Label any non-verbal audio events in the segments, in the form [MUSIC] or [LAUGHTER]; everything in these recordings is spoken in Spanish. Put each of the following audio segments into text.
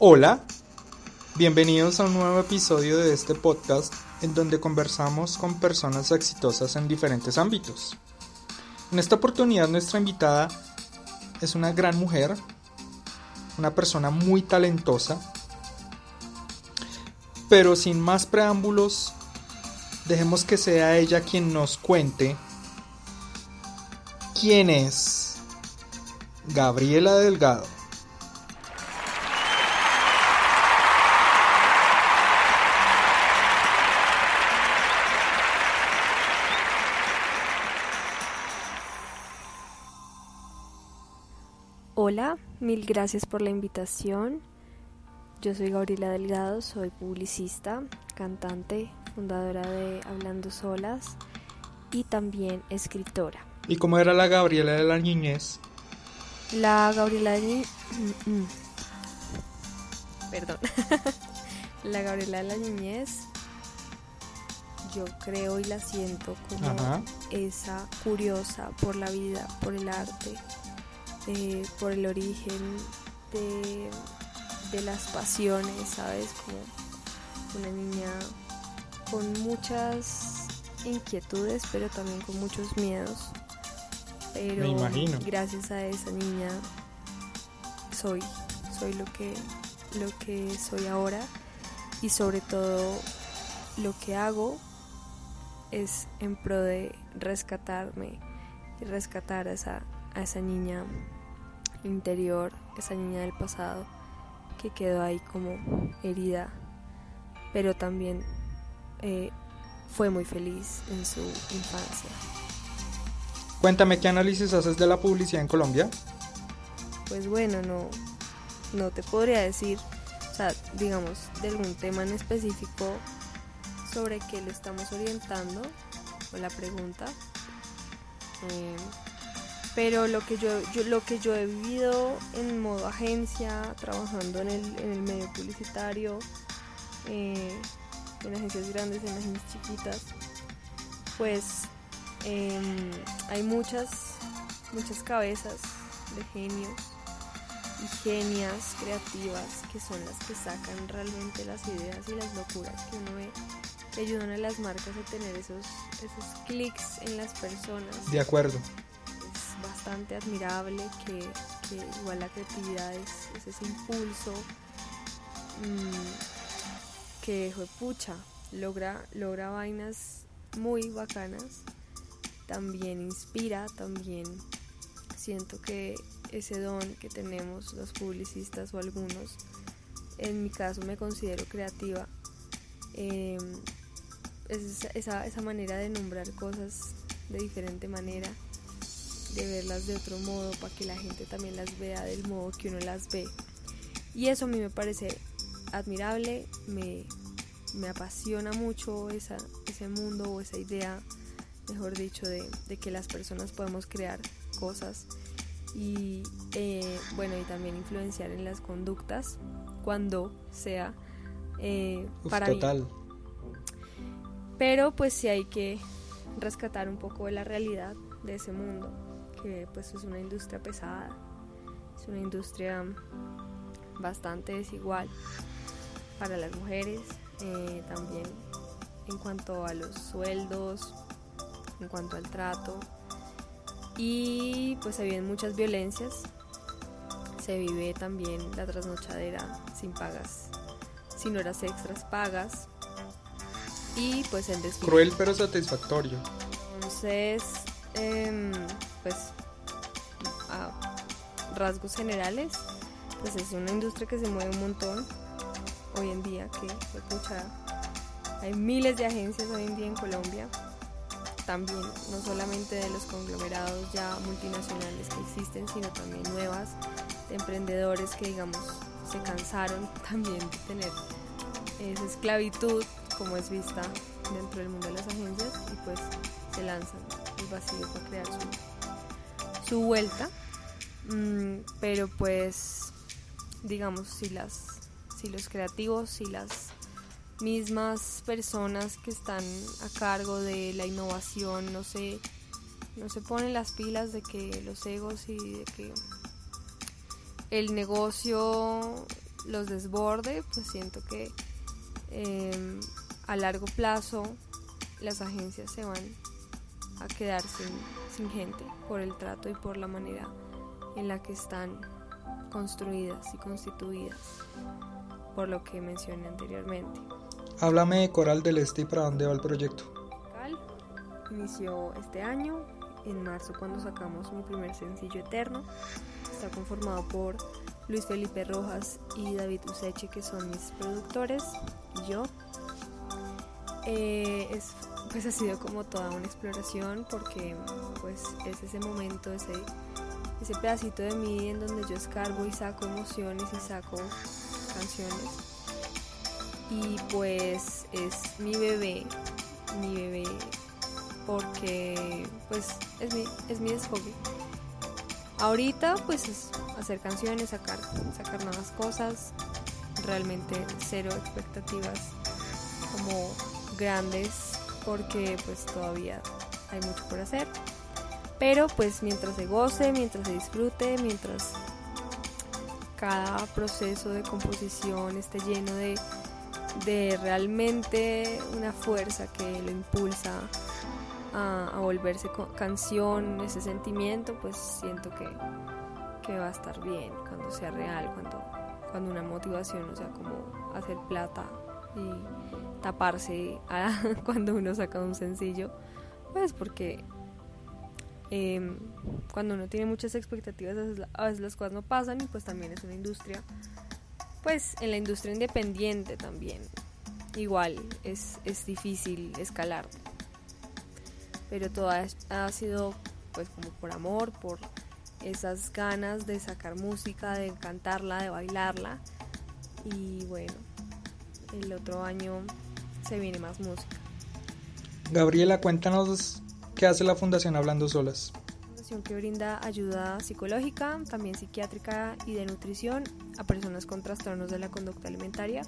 Hola, bienvenidos a un nuevo episodio de este podcast en donde conversamos con personas exitosas en diferentes ámbitos. En esta oportunidad nuestra invitada es una gran mujer, una persona muy talentosa, pero sin más preámbulos, dejemos que sea ella quien nos cuente quién es Gabriela Delgado. Mil gracias por la invitación. Yo soy Gabriela Delgado, soy publicista, cantante, fundadora de Hablando Solas y también escritora. ¿Y cómo era la Gabriela de la niñez? La Gabriela de... ni- mm, mm. Perdón. [LAUGHS] la Gabriela de la niñez, yo creo y la siento como Ajá. esa curiosa por la vida, por el arte, eh, por el origen de, de las pasiones, ¿sabes? Como una niña con muchas inquietudes, pero también con muchos miedos. Pero Me imagino. gracias a esa niña soy, soy lo que, lo que soy ahora y sobre todo lo que hago es en pro de rescatarme y rescatar a esa, a esa niña interior, esa niña del pasado que quedó ahí como herida, pero también eh, fue muy feliz en su infancia. Cuéntame qué análisis haces de la publicidad en Colombia. Pues bueno, no, no te podría decir, o sea, digamos, de algún tema en específico sobre qué lo estamos orientando, o la pregunta. Eh, pero lo que yo, yo- lo que yo he vivido en modo agencia, trabajando en el, en el medio publicitario, eh, en agencias grandes, en agencias chiquitas, pues em, hay muchas, muchas cabezas de genios y genias creativas que son las que sacan realmente las ideas y las locuras que uno ve que ayudan a las marcas a tener esos, esos clics en las personas De acuerdo. Admirable que, igual la creatividad es, es ese impulso mm, que pucha logra, logra vainas muy bacanas también inspira también siento que ese don que tenemos los publicistas o algunos en mi caso me considero creativa eh, es esa, esa manera de nombrar cosas de diferente manera de verlas de otro modo para que la gente también las vea del modo que uno las ve. Y eso a mí me parece admirable, me, me apasiona mucho esa, ese mundo o esa idea, mejor dicho, de, de que las personas podemos crear cosas y eh, bueno, y también influenciar en las conductas cuando sea eh, Uf, para bien. total. Pero pues sí hay que rescatar un poco de la realidad de ese mundo, que pues es una industria pesada, es una industria bastante desigual para las mujeres, eh, también en cuanto a los sueldos, en cuanto al trato, y pues se viven muchas violencias, se vive también la trasnochadera sin pagas, sin horas extras pagas, y pues el desfile. Cruel pero satisfactorio. Entonces, em, pues a rasgos generales, pues es una industria que se mueve un montón hoy en día, que pucha, hay miles de agencias hoy en día en Colombia, también no solamente de los conglomerados ya multinacionales que existen, sino también nuevas de emprendedores que digamos se cansaron [LAUGHS] también de tener esa esclavitud como es vista dentro del mundo de las agencias y pues se lanzan el vacío para crear su, su vuelta. Mm, pero pues digamos si las si los creativos si las mismas personas que están a cargo de la innovación no se no se ponen las pilas de que los egos y de que el negocio los desborde, pues siento que em, a largo plazo las agencias se van a quedar sin, sin gente por el trato y por la manera en la que están construidas y constituidas, por lo que mencioné anteriormente. Háblame de Coral del Este y para dónde va el proyecto. Cal inició este año, en marzo cuando sacamos mi primer sencillo Eterno. Está conformado por Luis Felipe Rojas y David Useche, que son mis productores, y yo. Eh, es, pues ha sido como toda una exploración porque pues es ese momento, ese, ese pedacito de mí en donde yo escarbo y saco emociones y saco canciones. Y pues es mi bebé, mi bebé porque pues es mi, es mi desfogue. Ahorita pues es hacer canciones, sacar, sacar nuevas cosas, realmente cero expectativas como grandes porque pues todavía hay mucho por hacer. Pero pues mientras se goce, mientras se disfrute, mientras cada proceso de composición esté lleno de, de realmente una fuerza que lo impulsa a, volverse canción, ese sentimiento, pues siento que, que, va a estar bien cuando sea real, cuando, cuando una motivación, o sea, como hacer plata y taparse [LAUGHS] cuando uno saca un sencillo, pues porque em, cuando uno tiene muchas expectativas a veces las cosas no pasan y pues también es una industria, pues en la industria independiente también igual es, es difícil escalar. Pero todo ha sido pues como por amor, por esas ganas de sacar música, de cantarla, de bailarla. Y bueno, el otro año se viene más música. Gabriela, cuéntanos qué hace la Fundación Hablando Solas. Fundación que brinda ayuda psicológica, también psiquiátrica y de nutrición a personas con trastornos de la conducta alimentaria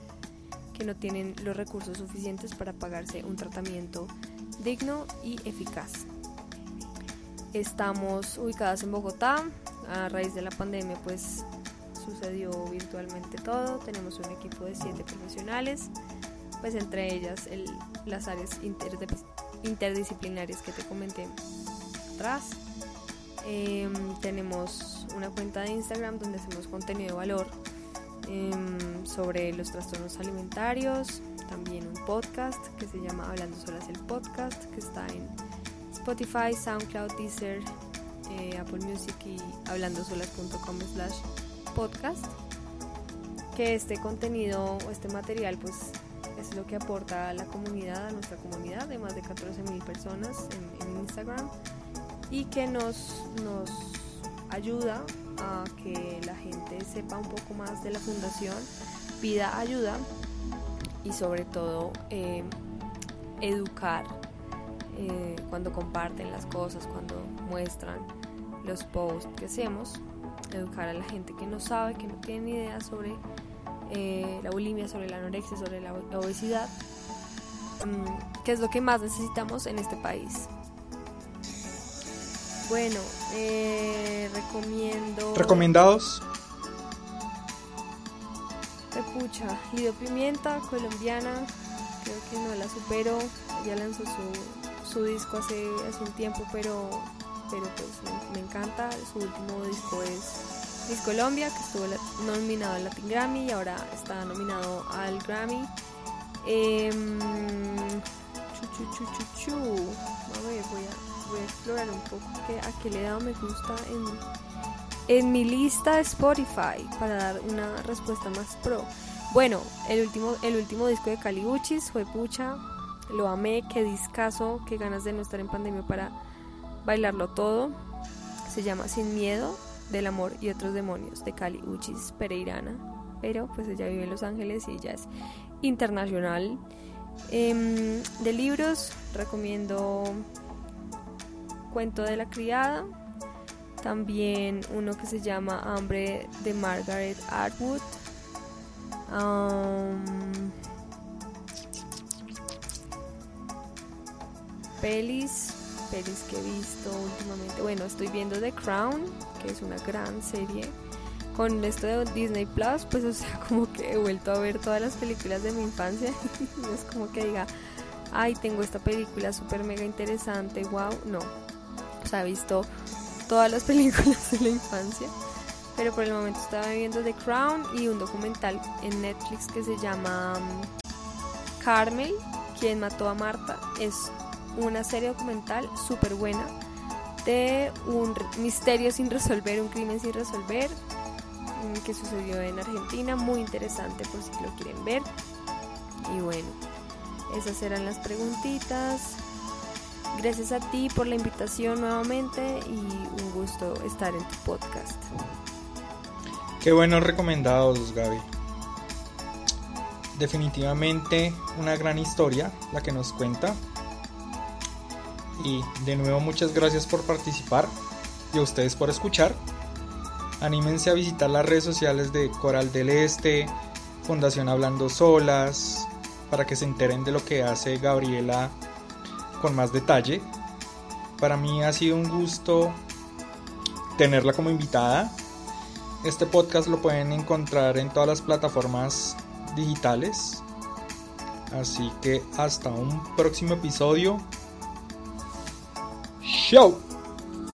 que no tienen los recursos suficientes para pagarse un tratamiento digno y eficaz. Estamos ubicadas en Bogotá. A raíz de la pandemia, pues sucedió virtualmente todo. Tenemos un equipo de siete profesionales, pues entre ellas las áreas interdisciplinarias que te comenté atrás. Em, tenemos una cuenta de Instagram donde hacemos contenido de valor em, sobre los trastornos alimentarios, también un podcast que se llama Hablando Solas el Podcast, que está en Spotify, SoundCloud, Deezer, eh, Apple Music y hablandosolas.com slash podcast. Que este contenido o este material pues lo que aporta a la comunidad, a nuestra comunidad de más de 14 mil personas en, en, Instagram y que nos, nos ayuda a que la gente sepa un poco más de la fundación, pida ayuda y sobre todo eh, educar eh, cuando comparten las cosas, cuando muestran los posts que hacemos, educar a la gente que no sabe, que no tiene ni idea sobre eh, la bulimia, sobre la anorexia, sobre la obesidad, mm, que es lo que más necesitamos en este país. Bueno, recomiendo... ¿Recomendados? pucha, Lido Pimienta, colombiana, creo que no la supero, ya lanzó su, su disco hace, hace un tiempo, pero, pero pues me, encanta, su último disco es Miss Colombia, que estuvo nominado al Latin Grammy y ahora está nominado al Grammy. Eh, chu, chu, chu, A ver, voy a, voy a explorar un poco que, a qué le he dado me gusta en en mi lista de Spotify para dar una respuesta más pro. Bueno, el último, el último disco de Caliguchis fue Pucha, lo amé, qué discazo, qué ganas de no estar en pandemia para bailarlo todo. Se llama Sin Miedo del Amor y otros demonios de Cali Uchis Pereirana, pero pues ella vive en Los Ángeles y ella es internacional. Em, de libros recomiendo Cuento de la Criada, también uno que se llama Hambre de Margaret Atwood. pelis, pelis que he visto últimamente. Bueno, estoy viendo The Crown, que es una gran serie. con esto de Disney Plus, pues o sea, [LAUGHS] como que he vuelto a ver todas las películas de mi infancia. [LAUGHS] no es como que diga, ay, tengo esta película súper mega interesante, wow, no. O sea, he visto todas las [LAUGHS] películas de la infancia. Pero por el momento estaba viendo The Crown y un documental en Netflix que se llama um, Carmel, quien mató a Marta. Es una serie documental súper buena de un misterio sin resolver, un crimen sin resolver mm, que sucedió en Argentina, muy interesante por si lo quieren ver. Y bueno, esas eran las preguntitas. Gracias a ti por la invitación nuevamente y un gusto estar en tu podcast. Qué buenos recomendados, Gaby. Definitivamente una gran historia la que nos cuenta. Y de nuevo muchas gracias por participar y a ustedes por escuchar. Anímense a visitar las redes sociales de Coral del Este, Fundación Hablando Solas, para que se enteren de lo que hace Gabriela con más detalle. Para mí ha sido un gusto tenerla como invitada. Este podcast lo pueden encontrar en todas las plataformas digitales. Así que hasta un próximo episodio. Tchau!